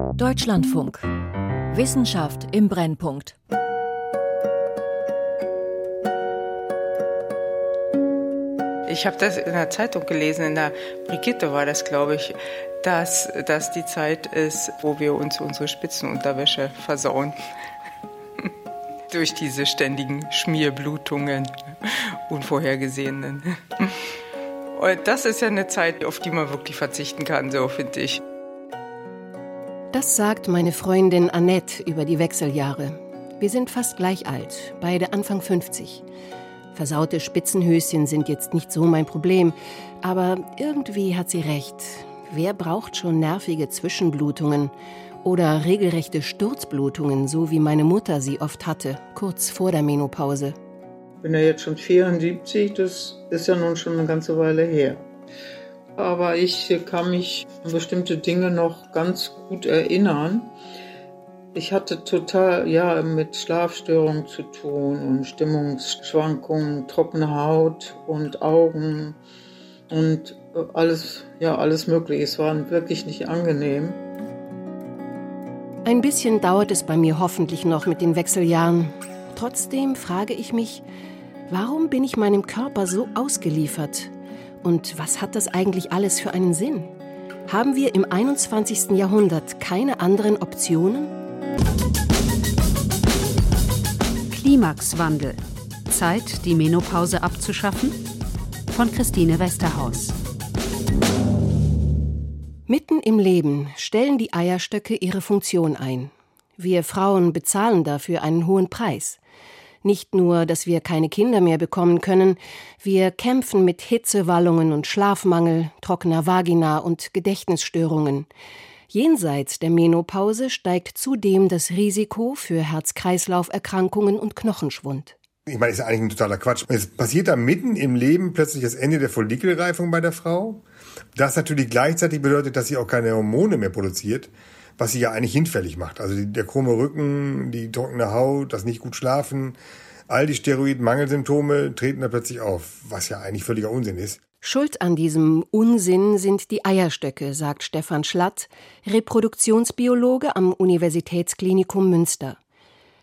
Deutschlandfunk. Wissenschaft im Brennpunkt. Ich habe das in der Zeitung gelesen, in der Brigitte war das, glaube ich, dass das die Zeit ist, wo wir uns unsere Spitzenunterwäsche versauen. Durch diese ständigen Schmierblutungen, unvorhergesehenen. Und das ist ja eine Zeit, auf die man wirklich verzichten kann, so finde ich. Das sagt meine Freundin Annette über die Wechseljahre. Wir sind fast gleich alt, beide Anfang 50. Versaute Spitzenhöschen sind jetzt nicht so mein Problem, aber irgendwie hat sie recht. Wer braucht schon nervige Zwischenblutungen oder regelrechte Sturzblutungen, so wie meine Mutter sie oft hatte, kurz vor der Menopause? Ich bin ja jetzt schon 74, das ist ja nun schon eine ganze Weile her. Aber ich kann mich an bestimmte Dinge noch ganz gut erinnern. Ich hatte total ja mit Schlafstörungen zu tun und Stimmungsschwankungen, trockene Haut und Augen und alles ja alles mögliche. Es war wirklich nicht angenehm. Ein bisschen dauert es bei mir hoffentlich noch mit den Wechseljahren. Trotzdem frage ich mich, warum bin ich meinem Körper so ausgeliefert? Und was hat das eigentlich alles für einen Sinn? Haben wir im 21. Jahrhundert keine anderen Optionen? Klimaxwandel. Zeit, die Menopause abzuschaffen? Von Christine Westerhaus. Mitten im Leben stellen die Eierstöcke ihre Funktion ein. Wir Frauen bezahlen dafür einen hohen Preis. Nicht nur, dass wir keine Kinder mehr bekommen können, wir kämpfen mit Hitzewallungen und Schlafmangel, trockener Vagina und Gedächtnisstörungen. Jenseits der Menopause steigt zudem das Risiko für Herz-Kreislauf-Erkrankungen und Knochenschwund. Ich meine, das ist eigentlich ein totaler Quatsch. Es passiert da mitten im Leben plötzlich das Ende der Follikelreifung bei der Frau. Das natürlich gleichzeitig bedeutet, dass sie auch keine Hormone mehr produziert, was sie ja eigentlich hinfällig macht. Also der krumme Rücken, die trockene Haut, das nicht gut schlafen, all die Steroidmangelsymptome treten da plötzlich auf, was ja eigentlich völliger Unsinn ist. Schuld an diesem Unsinn sind die Eierstöcke, sagt Stefan Schlatt, Reproduktionsbiologe am Universitätsklinikum Münster.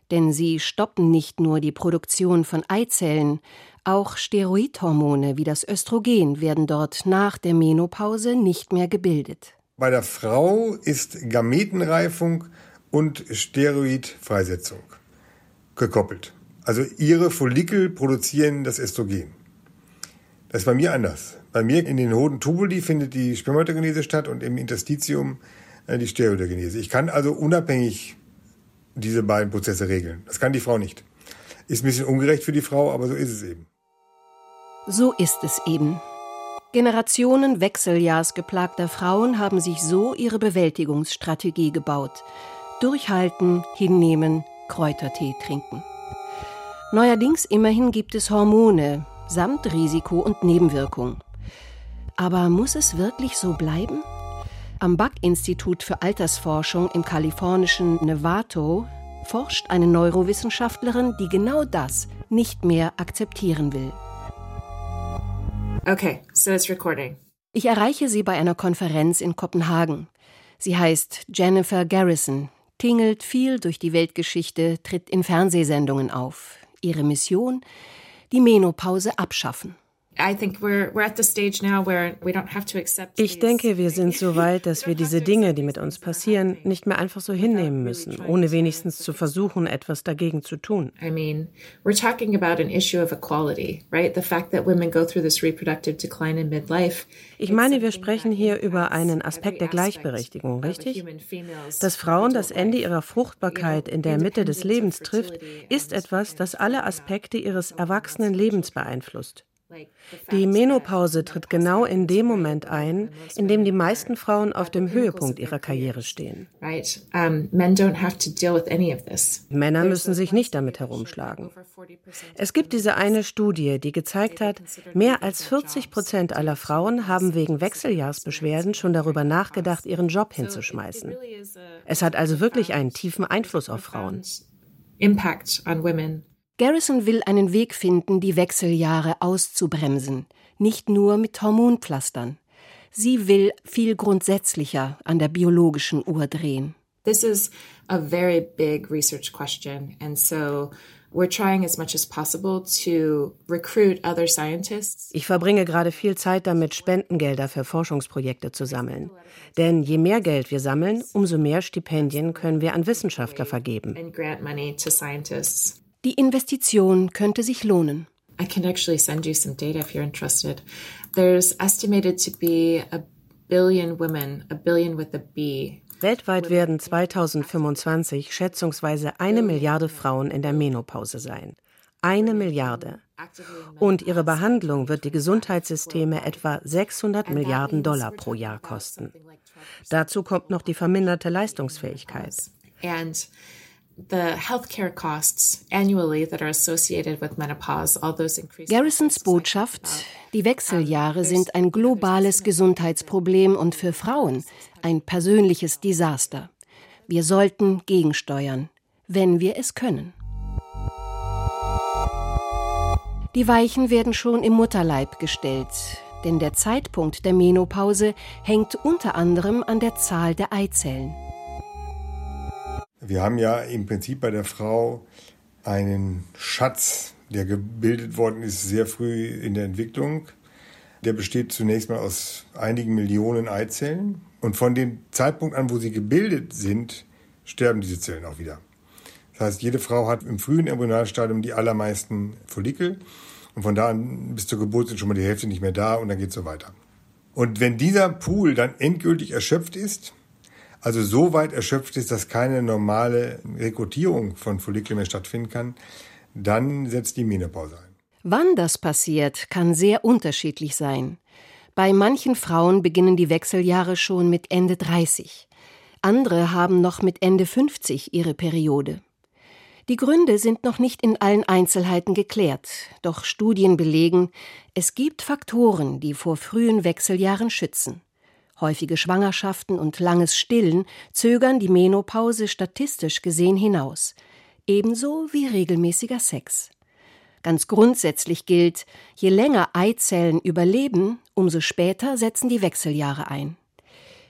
Denn sie stoppen nicht nur die Produktion von Eizellen, auch Steroidhormone wie das Östrogen werden dort nach der Menopause nicht mehr gebildet. Bei der Frau ist Gametenreifung und Steroidfreisetzung gekoppelt. Also ihre Follikel produzieren das Östrogen. Das ist bei mir anders. Bei mir in den Hoden Tubuli findet die Spermatogenese statt und im Interstitium äh, die Steroidogenese. Ich kann also unabhängig diese beiden Prozesse regeln. Das kann die Frau nicht. Ist ein bisschen ungerecht für die Frau, aber so ist es eben. So ist es eben. Generationen wechseljahrsgeplagter Frauen haben sich so ihre Bewältigungsstrategie gebaut. Durchhalten, hinnehmen, Kräutertee trinken. Neuerdings immerhin gibt es Hormone, samt Risiko und Nebenwirkung. Aber muss es wirklich so bleiben? Am Buck-Institut für Altersforschung im kalifornischen Nevato forscht eine Neurowissenschaftlerin, die genau das nicht mehr akzeptieren will. Okay, so it's recording. Ich erreiche sie bei einer Konferenz in Kopenhagen. Sie heißt Jennifer Garrison, tingelt viel durch die Weltgeschichte, tritt in Fernsehsendungen auf. Ihre Mission? die Menopause abschaffen. Ich denke, wir sind so weit, dass wir diese Dinge, die mit uns passieren, nicht mehr einfach so hinnehmen müssen, ohne wenigstens zu versuchen, etwas dagegen zu tun. Ich meine, wir sprechen hier über einen Aspekt der Gleichberechtigung, richtig? Dass Frauen das Ende ihrer Fruchtbarkeit in der Mitte des Lebens trifft, ist etwas, das alle Aspekte ihres erwachsenen Lebens beeinflusst. Die Menopause tritt genau in dem Moment ein, in dem die meisten Frauen auf dem Höhepunkt ihrer Karriere stehen. Männer müssen sich nicht damit herumschlagen. Es gibt diese eine Studie, die gezeigt hat, mehr als 40 Prozent aller Frauen haben wegen Wechseljahrsbeschwerden schon darüber nachgedacht, ihren Job hinzuschmeißen. Es hat also wirklich einen tiefen Einfluss auf Frauen. Impact on women. Garrison will einen Weg finden, die Wechseljahre auszubremsen, nicht nur mit Hormonpflastern. Sie will viel grundsätzlicher an der biologischen Uhr drehen. This is a very big research question. And so we're trying as much as possible to recruit other scientists. Ich verbringe gerade viel Zeit damit, Spendengelder für Forschungsprojekte zu sammeln. Denn je mehr Geld wir sammeln, umso mehr Stipendien können wir an Wissenschaftler vergeben. Die Investition könnte sich lohnen. I can actually send you some data if you're interested. There's estimated to be a billion women, a billion with a B, Weltweit werden 2025 schätzungsweise eine Milliarde Frauen in der Menopause sein. Eine Milliarde. Und ihre Behandlung wird die Gesundheitssysteme etwa 600 Milliarden Dollar pro Jahr kosten. Dazu kommt noch die verminderte Leistungsfähigkeit. Garrisons Botschaft, die Wechseljahre sind ein globales Gesundheitsproblem und für Frauen ein persönliches Desaster. Wir sollten gegensteuern, wenn wir es können. Die Weichen werden schon im Mutterleib gestellt, denn der Zeitpunkt der Menopause hängt unter anderem an der Zahl der Eizellen. Wir haben ja im Prinzip bei der Frau einen Schatz, der gebildet worden ist sehr früh in der Entwicklung. Der besteht zunächst mal aus einigen Millionen Eizellen. Und von dem Zeitpunkt an, wo sie gebildet sind, sterben diese Zellen auch wieder. Das heißt, jede Frau hat im frühen Embryonalstadium die allermeisten Follikel. Und von da an bis zur Geburt sind schon mal die Hälfte nicht mehr da und dann geht es so weiter. Und wenn dieser Pool dann endgültig erschöpft ist, also so weit erschöpft ist, dass keine normale Rekrutierung von Follikeln mehr stattfinden kann, dann setzt die Menopause ein. Wann das passiert, kann sehr unterschiedlich sein. Bei manchen Frauen beginnen die Wechseljahre schon mit Ende 30. Andere haben noch mit Ende 50 ihre Periode. Die Gründe sind noch nicht in allen Einzelheiten geklärt, doch Studien belegen, es gibt Faktoren, die vor frühen Wechseljahren schützen. Häufige Schwangerschaften und langes Stillen zögern die Menopause statistisch gesehen hinaus, ebenso wie regelmäßiger Sex. Ganz grundsätzlich gilt, je länger Eizellen überleben, umso später setzen die Wechseljahre ein.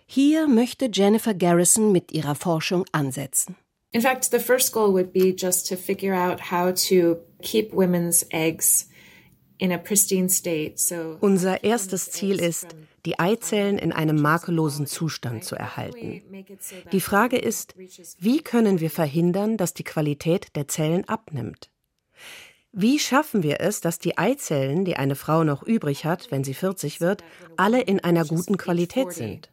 Hier möchte Jennifer Garrison mit ihrer Forschung ansetzen. In fact, the first goal would be just to figure out how to keep women's eggs unser erstes Ziel ist, die Eizellen in einem makellosen Zustand zu erhalten. Die Frage ist, wie können wir verhindern, dass die Qualität der Zellen abnimmt? Wie schaffen wir es, dass die Eizellen, die eine Frau noch übrig hat, wenn sie 40 wird, alle in einer guten Qualität sind?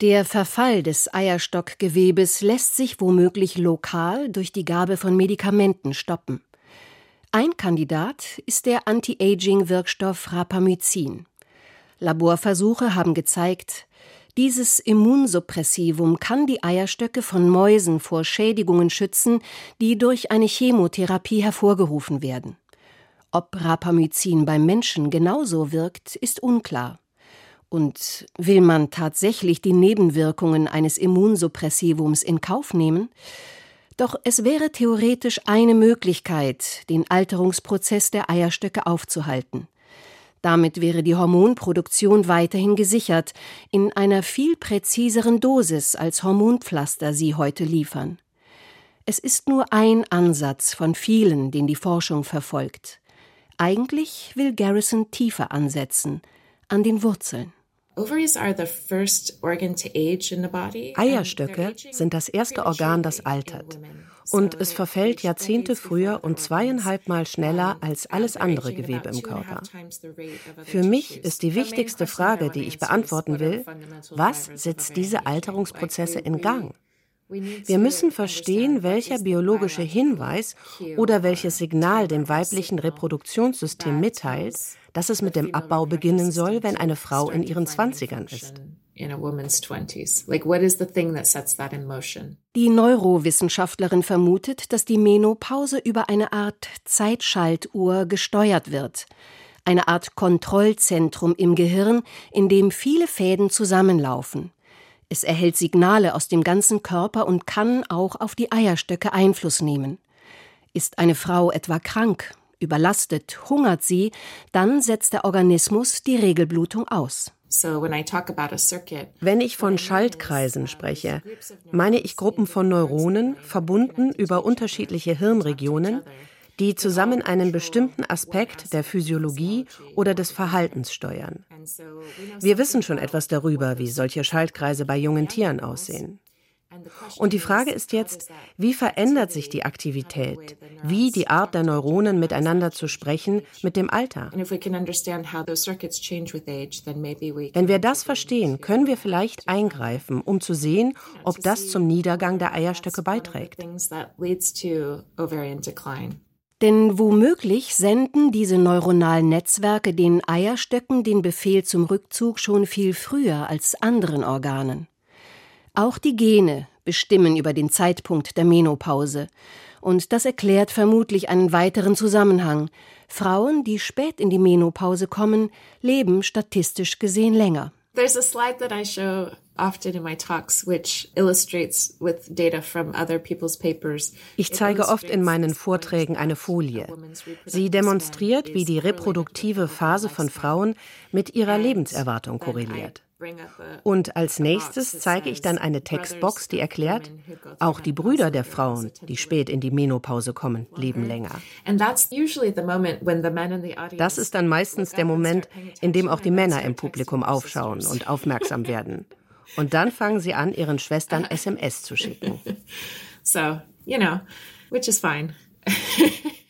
Der Verfall des Eierstockgewebes lässt sich womöglich lokal durch die Gabe von Medikamenten stoppen. Ein Kandidat ist der Anti-Aging-Wirkstoff Rapamycin. Laborversuche haben gezeigt, dieses Immunsuppressivum kann die Eierstöcke von Mäusen vor Schädigungen schützen, die durch eine Chemotherapie hervorgerufen werden. Ob Rapamycin beim Menschen genauso wirkt, ist unklar. Und will man tatsächlich die Nebenwirkungen eines Immunsuppressivums in Kauf nehmen? Doch es wäre theoretisch eine Möglichkeit, den Alterungsprozess der Eierstöcke aufzuhalten. Damit wäre die Hormonproduktion weiterhin gesichert, in einer viel präziseren Dosis als Hormonpflaster sie heute liefern. Es ist nur ein Ansatz von vielen, den die Forschung verfolgt. Eigentlich will Garrison tiefer ansetzen, an den Wurzeln. Eierstöcke sind das erste Organ, das altert. Und es verfällt Jahrzehnte früher und zweieinhalb Mal schneller als alles andere Gewebe im Körper. Für mich ist die wichtigste Frage, die ich beantworten will, was setzt diese Alterungsprozesse in Gang? Wir müssen verstehen, welcher biologische Hinweis oder welches Signal dem weiblichen Reproduktionssystem mitteilt, dass es mit dem Abbau beginnen soll, wenn eine Frau in ihren Zwanzigern ist. Die Neurowissenschaftlerin vermutet, dass die Menopause über eine Art Zeitschaltuhr gesteuert wird. Eine Art Kontrollzentrum im Gehirn, in dem viele Fäden zusammenlaufen. Es erhält Signale aus dem ganzen Körper und kann auch auf die Eierstöcke Einfluss nehmen. Ist eine Frau etwa krank, überlastet, hungert sie, dann setzt der Organismus die Regelblutung aus. Wenn ich von Schaltkreisen spreche, meine ich Gruppen von Neuronen, verbunden über unterschiedliche Hirnregionen, die zusammen einen bestimmten Aspekt der Physiologie oder des Verhaltens steuern. Wir wissen schon etwas darüber, wie solche Schaltkreise bei jungen Tieren aussehen. Und die Frage ist jetzt, wie verändert sich die Aktivität, wie die Art der Neuronen miteinander zu sprechen mit dem Alter? Wenn wir das verstehen, können wir vielleicht eingreifen, um zu sehen, ob das zum Niedergang der Eierstöcke beiträgt. Denn womöglich senden diese neuronalen Netzwerke den Eierstöcken den Befehl zum Rückzug schon viel früher als anderen Organen. Auch die Gene bestimmen über den Zeitpunkt der Menopause. Und das erklärt vermutlich einen weiteren Zusammenhang. Frauen, die spät in die Menopause kommen, leben statistisch gesehen länger. There's a slide that I show often in my talks which illustrates with data from other people's papers. Ich zeige oft in meinen Vorträgen eine Folie. Sie demonstriert, wie die reproduktive Phase von Frauen mit ihrer Lebenserwartung korreliert. Und als nächstes zeige ich dann eine Textbox, die erklärt, auch die Brüder der Frauen, die spät in die Menopause kommen, leben länger. Das ist dann meistens der Moment, in dem auch die Männer im Publikum aufschauen und aufmerksam werden. Und dann fangen sie an, ihren Schwestern SMS zu schicken. So, you know, which is fine.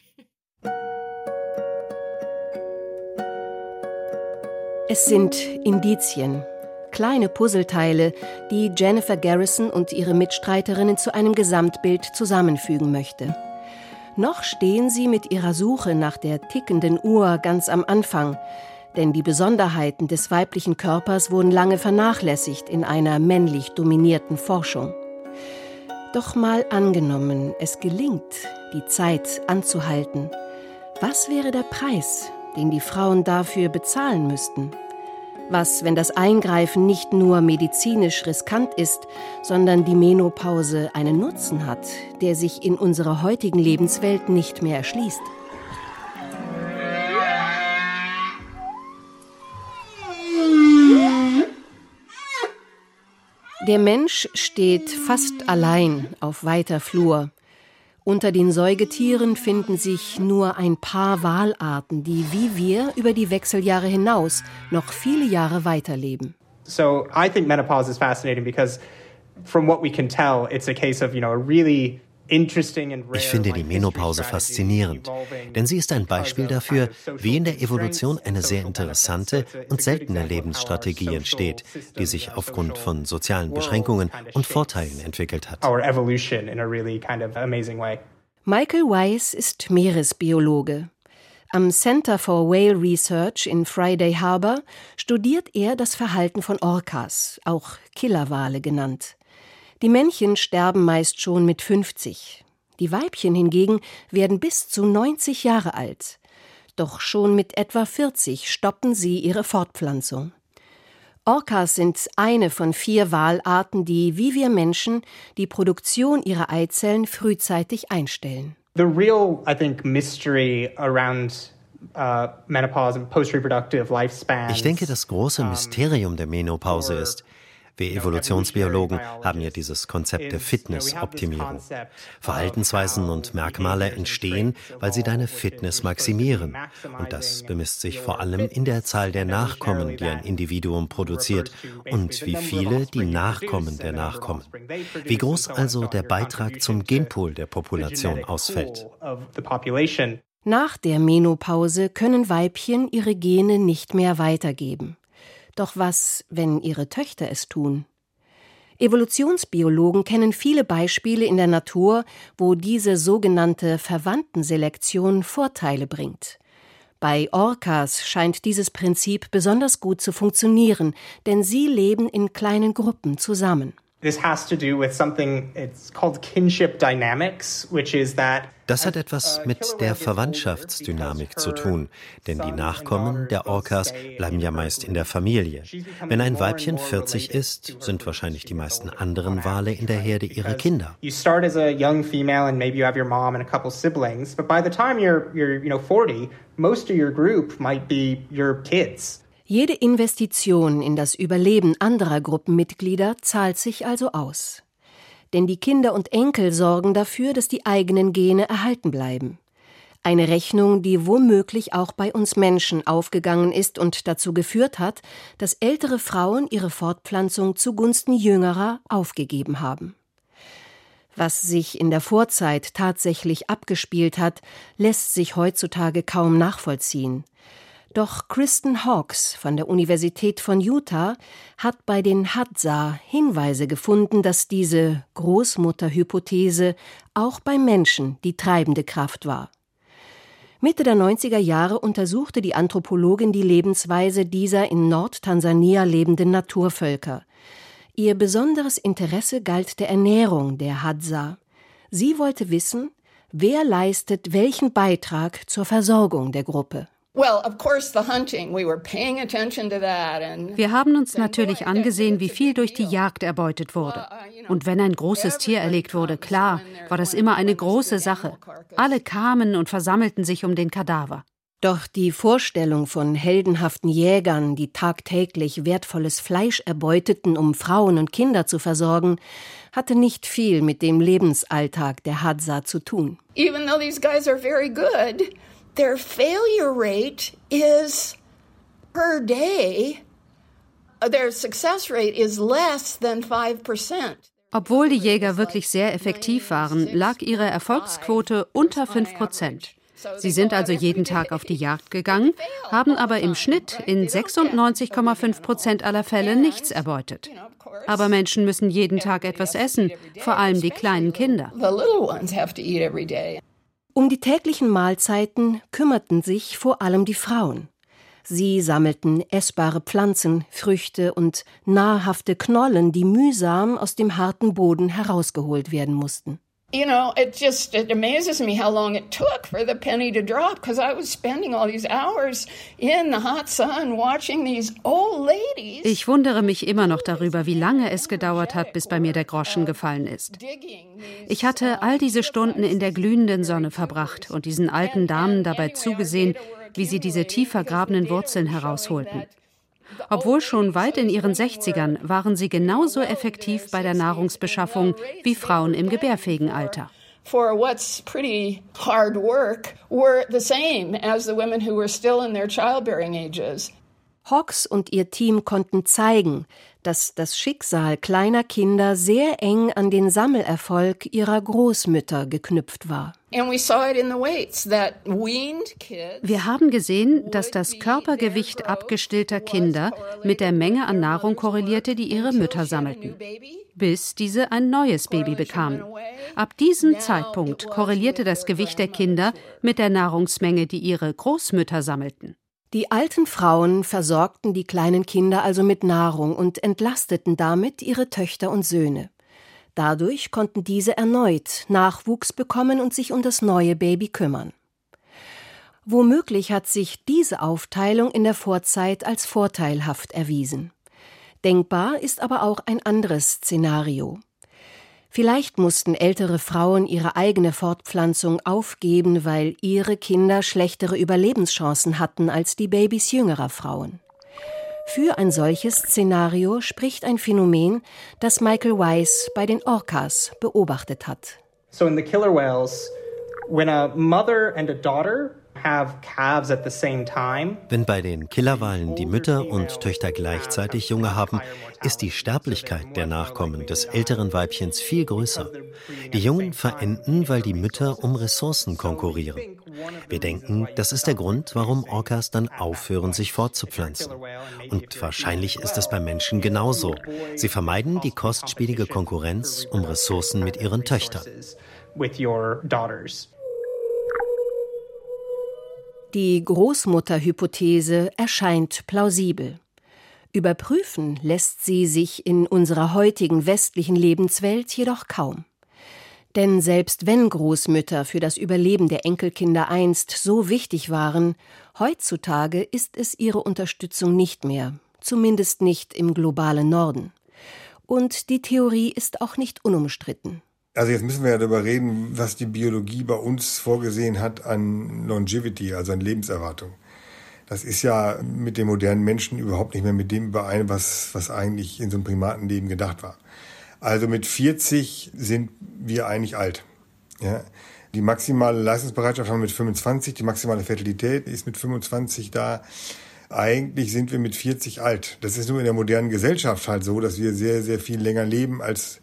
Es sind Indizien, kleine Puzzleteile, die Jennifer Garrison und ihre Mitstreiterinnen zu einem Gesamtbild zusammenfügen möchte. Noch stehen sie mit ihrer Suche nach der tickenden Uhr ganz am Anfang, denn die Besonderheiten des weiblichen Körpers wurden lange vernachlässigt in einer männlich dominierten Forschung. Doch mal angenommen, es gelingt, die Zeit anzuhalten, was wäre der Preis, den die Frauen dafür bezahlen müssten? Was, wenn das Eingreifen nicht nur medizinisch riskant ist, sondern die Menopause einen Nutzen hat, der sich in unserer heutigen Lebenswelt nicht mehr erschließt? Der Mensch steht fast allein auf weiter Flur. Unter den Säugetieren finden sich nur ein paar Walarten, die wie wir über die Wechseljahre hinaus noch viele Jahre weiterleben. So I think menopause is fascinating because from what we can tell it's a case of, you know, a really ich finde die Menopause faszinierend, denn sie ist ein Beispiel dafür, wie in der Evolution eine sehr interessante und seltene Lebensstrategie entsteht, die sich aufgrund von sozialen Beschränkungen und Vorteilen entwickelt hat. Michael Weiss ist Meeresbiologe. Am Center for Whale Research in Friday Harbor studiert er das Verhalten von Orcas, auch Killerwale genannt. Die Männchen sterben meist schon mit 50. Die Weibchen hingegen werden bis zu 90 Jahre alt. Doch schon mit etwa 40 stoppen sie ihre Fortpflanzung. Orcas sind eine von vier Walarten, die, wie wir Menschen, die Produktion ihrer Eizellen frühzeitig einstellen. The real, I think, mystery around uh, ich denke, das große Mysterium der Menopause ist, wir Evolutionsbiologen haben ja dieses Konzept der Fitnessoptimierung. Verhaltensweisen und Merkmale entstehen, weil sie deine Fitness maximieren. Und das bemisst sich vor allem in der Zahl der Nachkommen, die ein Individuum produziert und wie viele die Nachkommen der Nachkommen. Wie groß also der Beitrag zum Genpool der Population ausfällt. Nach der Menopause können Weibchen ihre Gene nicht mehr weitergeben. Doch was, wenn ihre Töchter es tun? Evolutionsbiologen kennen viele Beispiele in der Natur, wo diese sogenannte Verwandtenselektion Vorteile bringt. Bei Orcas scheint dieses Prinzip besonders gut zu funktionieren, denn sie leben in kleinen Gruppen zusammen. This has to do with something it's called kinship dynamics, which is that das hat etwas mit der Verwandtschaftsdynamik zu tun, denn die Nachkommen der Orcas bleiben ja meist in der Familie. Wenn ein Weibchen 40 ist, sind wahrscheinlich die meisten anderen Wale in der Herde ihre Kinder. You start as a young female and maybe you have your mom and a couple siblings, but by the time you're you're you know 40, most of your group might be your kids. Jede Investition in das Überleben anderer Gruppenmitglieder zahlt sich also aus. Denn die Kinder und Enkel sorgen dafür, dass die eigenen Gene erhalten bleiben. Eine Rechnung, die womöglich auch bei uns Menschen aufgegangen ist und dazu geführt hat, dass ältere Frauen ihre Fortpflanzung zugunsten jüngerer aufgegeben haben. Was sich in der Vorzeit tatsächlich abgespielt hat, lässt sich heutzutage kaum nachvollziehen. Doch Kristen Hawkes von der Universität von Utah hat bei den Hadza Hinweise gefunden, dass diese Großmutterhypothese auch bei Menschen die treibende Kraft war. Mitte der 90er Jahre untersuchte die Anthropologin die Lebensweise dieser in Nordtansania lebenden Naturvölker. Ihr besonderes Interesse galt der Ernährung der Hadza. Sie wollte wissen, wer leistet welchen Beitrag zur Versorgung der Gruppe. Wir haben uns natürlich angesehen, wie viel durch die Jagd erbeutet wurde. Und wenn ein großes Tier erlegt wurde, klar, war das immer eine große Sache. Alle kamen und versammelten sich um den Kadaver. Doch die Vorstellung von heldenhaften Jägern, die tagtäglich wertvolles Fleisch erbeuteten, um Frauen und Kinder zu versorgen, hatte nicht viel mit dem Lebensalltag der Hadza zu tun. Even though these guys are very good, their failure rate is per day, uh, their success rate is less than 5%. Obwohl die Jäger wirklich sehr effektiv waren, lag ihre Erfolgsquote unter 5 Prozent. Sie sind also jeden Tag auf die Jagd gegangen, haben aber im Schnitt in 96,5 Prozent aller Fälle nichts erbeutet. Aber Menschen müssen jeden Tag etwas essen, vor allem die kleinen Kinder. Um die täglichen Mahlzeiten kümmerten sich vor allem die Frauen. Sie sammelten essbare Pflanzen, Früchte und nahrhafte Knollen, die mühsam aus dem harten Boden herausgeholt werden mussten you know, it just it amazes me how long it took for the penny to drop because I was spending all these hours in the hot sun watching these old ladies. Ich wundere mich immer noch darüber, wie lange es gedauert hat, bis bei mir der Groschen gefallen ist. Ich hatte all diese Stunden in der glühenden Sonne verbracht und diesen alten Damen dabei zugesehen, wie sie diese tief vergrabenen Wurzeln herausholten. Obwohl schon weit in ihren 60ern waren sie genauso effektiv bei der Nahrungsbeschaffung wie Frauen im gebärfähigen Alter. for what's pretty hard work were the same as the women who were still in their childbearing ages. Hawks und ihr Team konnten zeigen, dass das Schicksal kleiner Kinder sehr eng an den Sammelerfolg ihrer Großmütter geknüpft war. Wir haben gesehen, dass das Körpergewicht abgestillter Kinder mit der Menge an Nahrung korrelierte, die ihre Mütter sammelten, bis diese ein neues Baby bekamen. Ab diesem Zeitpunkt korrelierte das Gewicht der Kinder mit der Nahrungsmenge, die ihre Großmütter sammelten. Die alten Frauen versorgten die kleinen Kinder also mit Nahrung und entlasteten damit ihre Töchter und Söhne. Dadurch konnten diese erneut Nachwuchs bekommen und sich um das neue Baby kümmern. Womöglich hat sich diese Aufteilung in der Vorzeit als vorteilhaft erwiesen. Denkbar ist aber auch ein anderes Szenario. Vielleicht mussten ältere Frauen ihre eigene Fortpflanzung aufgeben, weil ihre Kinder schlechtere Überlebenschancen hatten als die Babys jüngerer Frauen. Für ein solches Szenario spricht ein Phänomen, das Michael Weiss bei den Orcas beobachtet hat. So in the killer whales, when a mother and a daughter wenn bei den Killerwalen die Mütter und Töchter gleichzeitig Junge haben, ist die Sterblichkeit der Nachkommen des älteren Weibchens viel größer. Die Jungen verenden, weil die Mütter um Ressourcen konkurrieren. Wir denken, das ist der Grund, warum Orcas dann aufhören, sich fortzupflanzen. Und wahrscheinlich ist es bei Menschen genauso. Sie vermeiden die kostspielige Konkurrenz um Ressourcen mit ihren Töchtern. Die Großmutterhypothese erscheint plausibel. Überprüfen lässt sie sich in unserer heutigen westlichen Lebenswelt jedoch kaum. Denn selbst wenn Großmütter für das Überleben der Enkelkinder einst so wichtig waren, heutzutage ist es ihre Unterstützung nicht mehr, zumindest nicht im globalen Norden. Und die Theorie ist auch nicht unumstritten. Also jetzt müssen wir ja darüber reden, was die Biologie bei uns vorgesehen hat an Longevity, also an Lebenserwartung. das ist ja mit dem modernen Menschen überhaupt nicht mehr mit dem überein, was, was eigentlich in so einem Primatenleben gedacht war. Also mit 40 sind wir eigentlich alt. Ja. Die maximale Leistungsbereitschaft haben wir mit 25, die maximale Fertilität ist mit 25 da. Eigentlich sind wir mit 40 alt. Das ist nur in der modernen Gesellschaft halt so, dass wir sehr, sehr viel länger leben als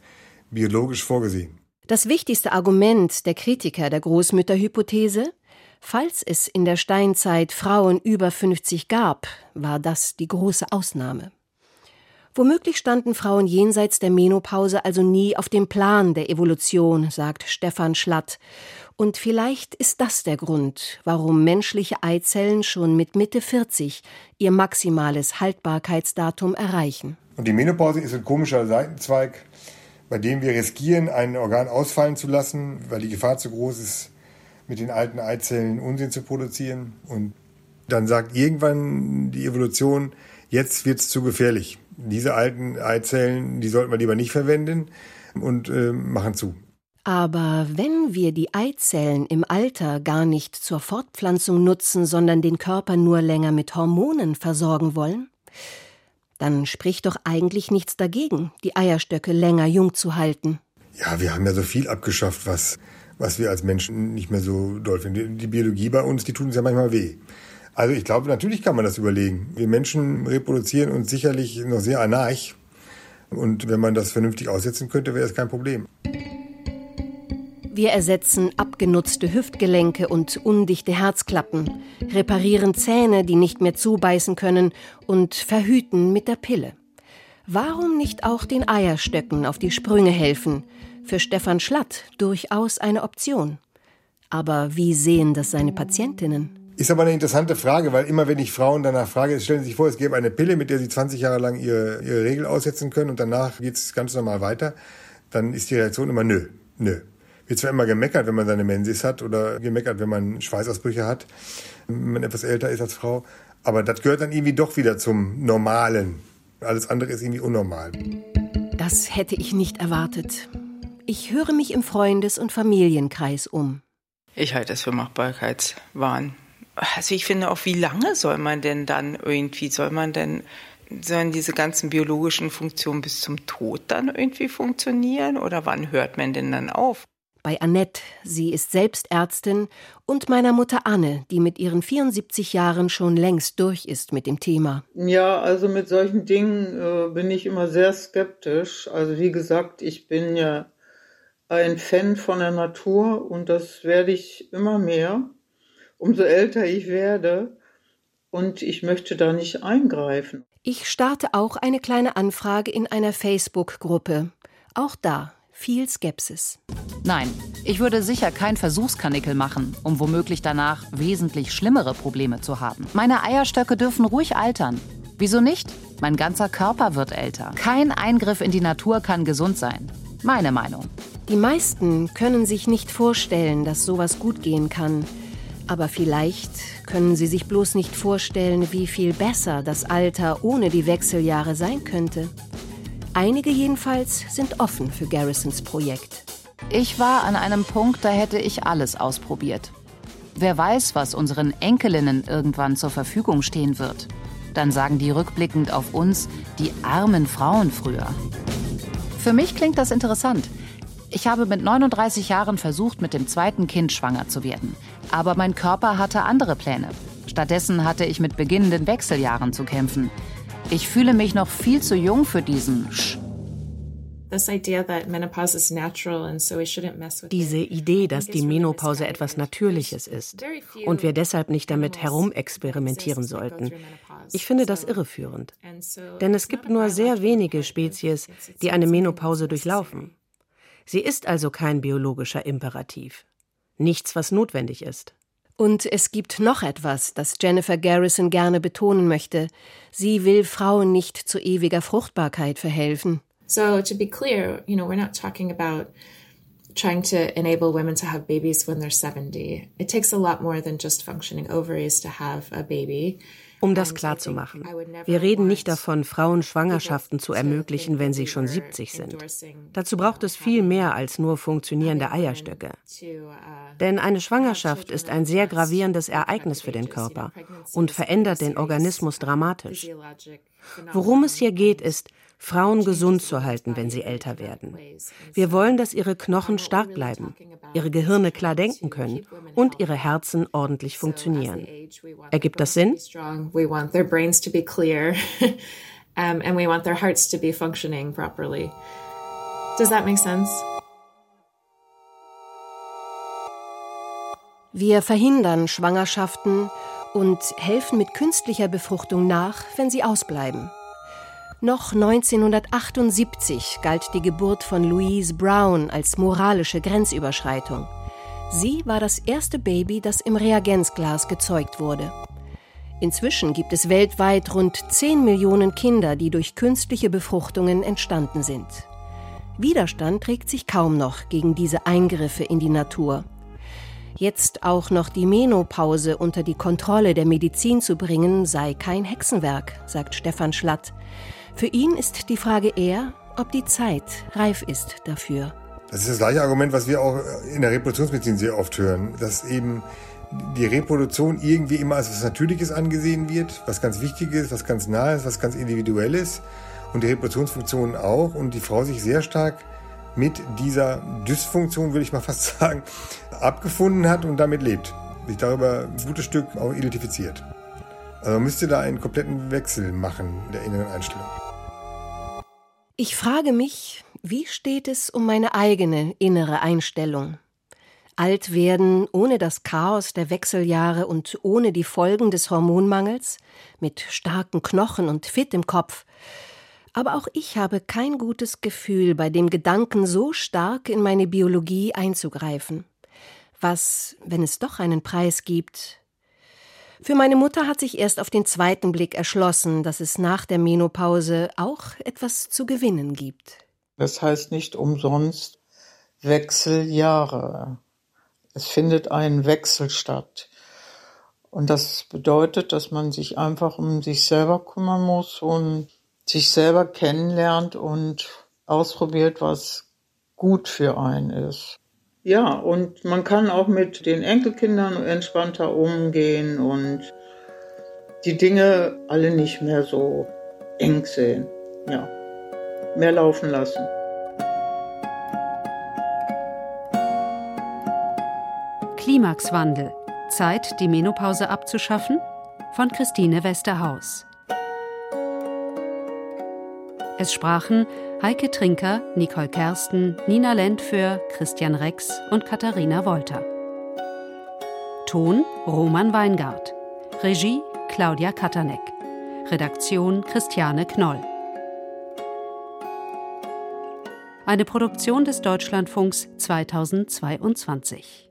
biologisch vorgesehen. Das wichtigste Argument der Kritiker der Großmütterhypothese Falls es in der Steinzeit Frauen über 50 gab, war das die große Ausnahme. Womöglich standen Frauen jenseits der Menopause also nie auf dem Plan der Evolution, sagt Stefan Schlatt. Und vielleicht ist das der Grund, warum menschliche Eizellen schon mit Mitte 40 ihr maximales Haltbarkeitsdatum erreichen. Und die Menopause ist ein komischer Seitenzweig, bei dem wir riskieren, ein Organ ausfallen zu lassen, weil die Gefahr zu groß ist, mit den alten Eizellen Unsinn zu produzieren. Und dann sagt irgendwann die Evolution, jetzt wird es zu gefährlich. Diese alten Eizellen, die sollten wir lieber nicht verwenden und äh, machen zu. Aber wenn wir die Eizellen im Alter gar nicht zur Fortpflanzung nutzen, sondern den Körper nur länger mit Hormonen versorgen wollen, dann spricht doch eigentlich nichts dagegen, die Eierstöcke länger jung zu halten. Ja, wir haben ja so viel abgeschafft, was was wir als Menschen nicht mehr so doll finden. Die Biologie bei uns, die tut uns ja manchmal weh. Also ich glaube, natürlich kann man das überlegen. Wir Menschen reproduzieren uns sicherlich noch sehr anarch. Und wenn man das vernünftig aussetzen könnte, wäre es kein Problem. Wir ersetzen abgenutzte Hüftgelenke und undichte Herzklappen, reparieren Zähne, die nicht mehr zubeißen können und verhüten mit der Pille. Warum nicht auch den Eierstöcken auf die Sprünge helfen? Für Stefan Schlatt durchaus eine Option. Aber wie sehen das seine Patientinnen? Ist aber eine interessante Frage, weil immer wenn ich Frauen danach frage, stellen sie sich vor, es gäbe eine Pille, mit der sie 20 Jahre lang ihre, ihre Regel aussetzen können und danach geht es ganz normal weiter, dann ist die Reaktion immer nö, nö. Wird zwar immer gemeckert, wenn man seine Mensis hat oder gemeckert, wenn man Schweißausbrüche hat, wenn man etwas älter ist als Frau, aber das gehört dann irgendwie doch wieder zum Normalen. Alles andere ist irgendwie unnormal. Das hätte ich nicht erwartet. Ich höre mich im Freundes- und Familienkreis um. Ich halte es für Machbarkeitswahn. Also ich finde auch, wie lange soll man denn dann irgendwie, soll man denn, sollen diese ganzen biologischen Funktionen bis zum Tod dann irgendwie funktionieren oder wann hört man denn dann auf? Bei Annette, sie ist selbst Ärztin, und meiner Mutter Anne, die mit ihren 74 Jahren schon längst durch ist mit dem Thema. Ja, also mit solchen Dingen äh, bin ich immer sehr skeptisch. Also wie gesagt, ich bin ja ein Fan von der Natur und das werde ich immer mehr, umso älter ich werde. Und ich möchte da nicht eingreifen. Ich starte auch eine kleine Anfrage in einer Facebook-Gruppe. Auch da viel Skepsis. Nein, ich würde sicher kein Versuchskanickel machen, um womöglich danach wesentlich schlimmere Probleme zu haben. Meine Eierstöcke dürfen ruhig altern. Wieso nicht? Mein ganzer Körper wird älter. Kein Eingriff in die Natur kann gesund sein. Meine Meinung. Die meisten können sich nicht vorstellen, dass sowas gut gehen kann. Aber vielleicht können sie sich bloß nicht vorstellen, wie viel besser das Alter ohne die Wechseljahre sein könnte. Einige jedenfalls sind offen für Garrisons Projekt. Ich war an einem Punkt, da hätte ich alles ausprobiert. Wer weiß, was unseren Enkelinnen irgendwann zur Verfügung stehen wird. Dann sagen die rückblickend auf uns, die armen Frauen früher. Für mich klingt das interessant. Ich habe mit 39 Jahren versucht, mit dem zweiten Kind schwanger zu werden. Aber mein Körper hatte andere Pläne. Stattdessen hatte ich mit beginnenden Wechseljahren zu kämpfen. Ich fühle mich noch viel zu jung für diesen Sch. Diese Idee, dass die Menopause etwas Natürliches ist und wir deshalb nicht damit herumexperimentieren sollten. Ich finde das irreführend. Denn es gibt nur sehr wenige Spezies, die eine Menopause durchlaufen. Sie ist also kein biologischer Imperativ. Nichts, was notwendig ist. Und es gibt noch etwas, das Jennifer Garrison gerne betonen möchte. Sie will Frauen nicht zu ewiger Fruchtbarkeit verhelfen. So to be clear, you know, we're not talking about trying to enable women to have babies when they're 70. It takes a lot more than just functioning ovaries to have a baby. Um das klarzumachen, wir reden nicht davon, Frauen Schwangerschaften zu ermöglichen, wenn sie schon 70 sind. Dazu braucht es viel mehr als nur funktionierende Eierstöcke. Denn eine Schwangerschaft ist ein sehr gravierendes Ereignis für den Körper und verändert den Organismus dramatisch. Worum es hier geht, ist, Frauen gesund zu halten, wenn sie älter werden. Wir wollen, dass ihre Knochen stark bleiben, ihre Gehirne klar denken können und ihre Herzen ordentlich funktionieren. Ergibt das Sinn? and we want their hearts to be functioning properly. Does that make sense? Wir verhindern Schwangerschaften und helfen mit künstlicher Befruchtung nach, wenn sie ausbleiben. Noch 1978 galt die Geburt von Louise Brown als moralische Grenzüberschreitung. Sie war das erste Baby, das im Reagenzglas gezeugt wurde. Inzwischen gibt es weltweit rund 10 Millionen Kinder, die durch künstliche Befruchtungen entstanden sind. Widerstand trägt sich kaum noch gegen diese Eingriffe in die Natur. Jetzt auch noch die Menopause unter die Kontrolle der Medizin zu bringen, sei kein Hexenwerk, sagt Stefan Schlatt. Für ihn ist die Frage eher, ob die Zeit reif ist dafür. Das ist das gleiche Argument, was wir auch in der Reproduktionsmedizin sehr oft hören, dass eben die Reproduktion irgendwie immer als was Natürliches angesehen wird, was ganz Wichtiges, was ganz Nahes, was ganz Individuelles und die Reproduktionsfunktion auch und die Frau sich sehr stark mit dieser Dysfunktion, würde ich mal fast sagen, abgefunden hat und damit lebt. Sich darüber ein gutes Stück auch identifiziert. Also man müsste da einen kompletten Wechsel machen in der inneren Einstellung. Ich frage mich, wie steht es um meine eigene innere Einstellung? Alt werden ohne das Chaos der Wechseljahre und ohne die Folgen des Hormonmangels, mit starken Knochen und fit im Kopf. Aber auch ich habe kein gutes Gefühl bei dem Gedanken, so stark in meine Biologie einzugreifen. Was, wenn es doch einen Preis gibt, für meine Mutter hat sich erst auf den zweiten Blick erschlossen, dass es nach der Menopause auch etwas zu gewinnen gibt. Das heißt nicht umsonst Wechseljahre. Es findet ein Wechsel statt. Und das bedeutet, dass man sich einfach um sich selber kümmern muss und sich selber kennenlernt und ausprobiert, was gut für einen ist. Ja, und man kann auch mit den Enkelkindern entspannter umgehen und die Dinge alle nicht mehr so eng sehen. Ja, mehr laufen lassen. Klimaxwandel. Zeit, die Menopause abzuschaffen? Von Christine Westerhaus. Es sprachen Heike Trinker, Nicole Kersten, Nina Lentföhr, Christian Rex und Katharina Wolter. Ton Roman Weingart. Regie Claudia Katanek. Redaktion Christiane Knoll. Eine Produktion des Deutschlandfunks 2022.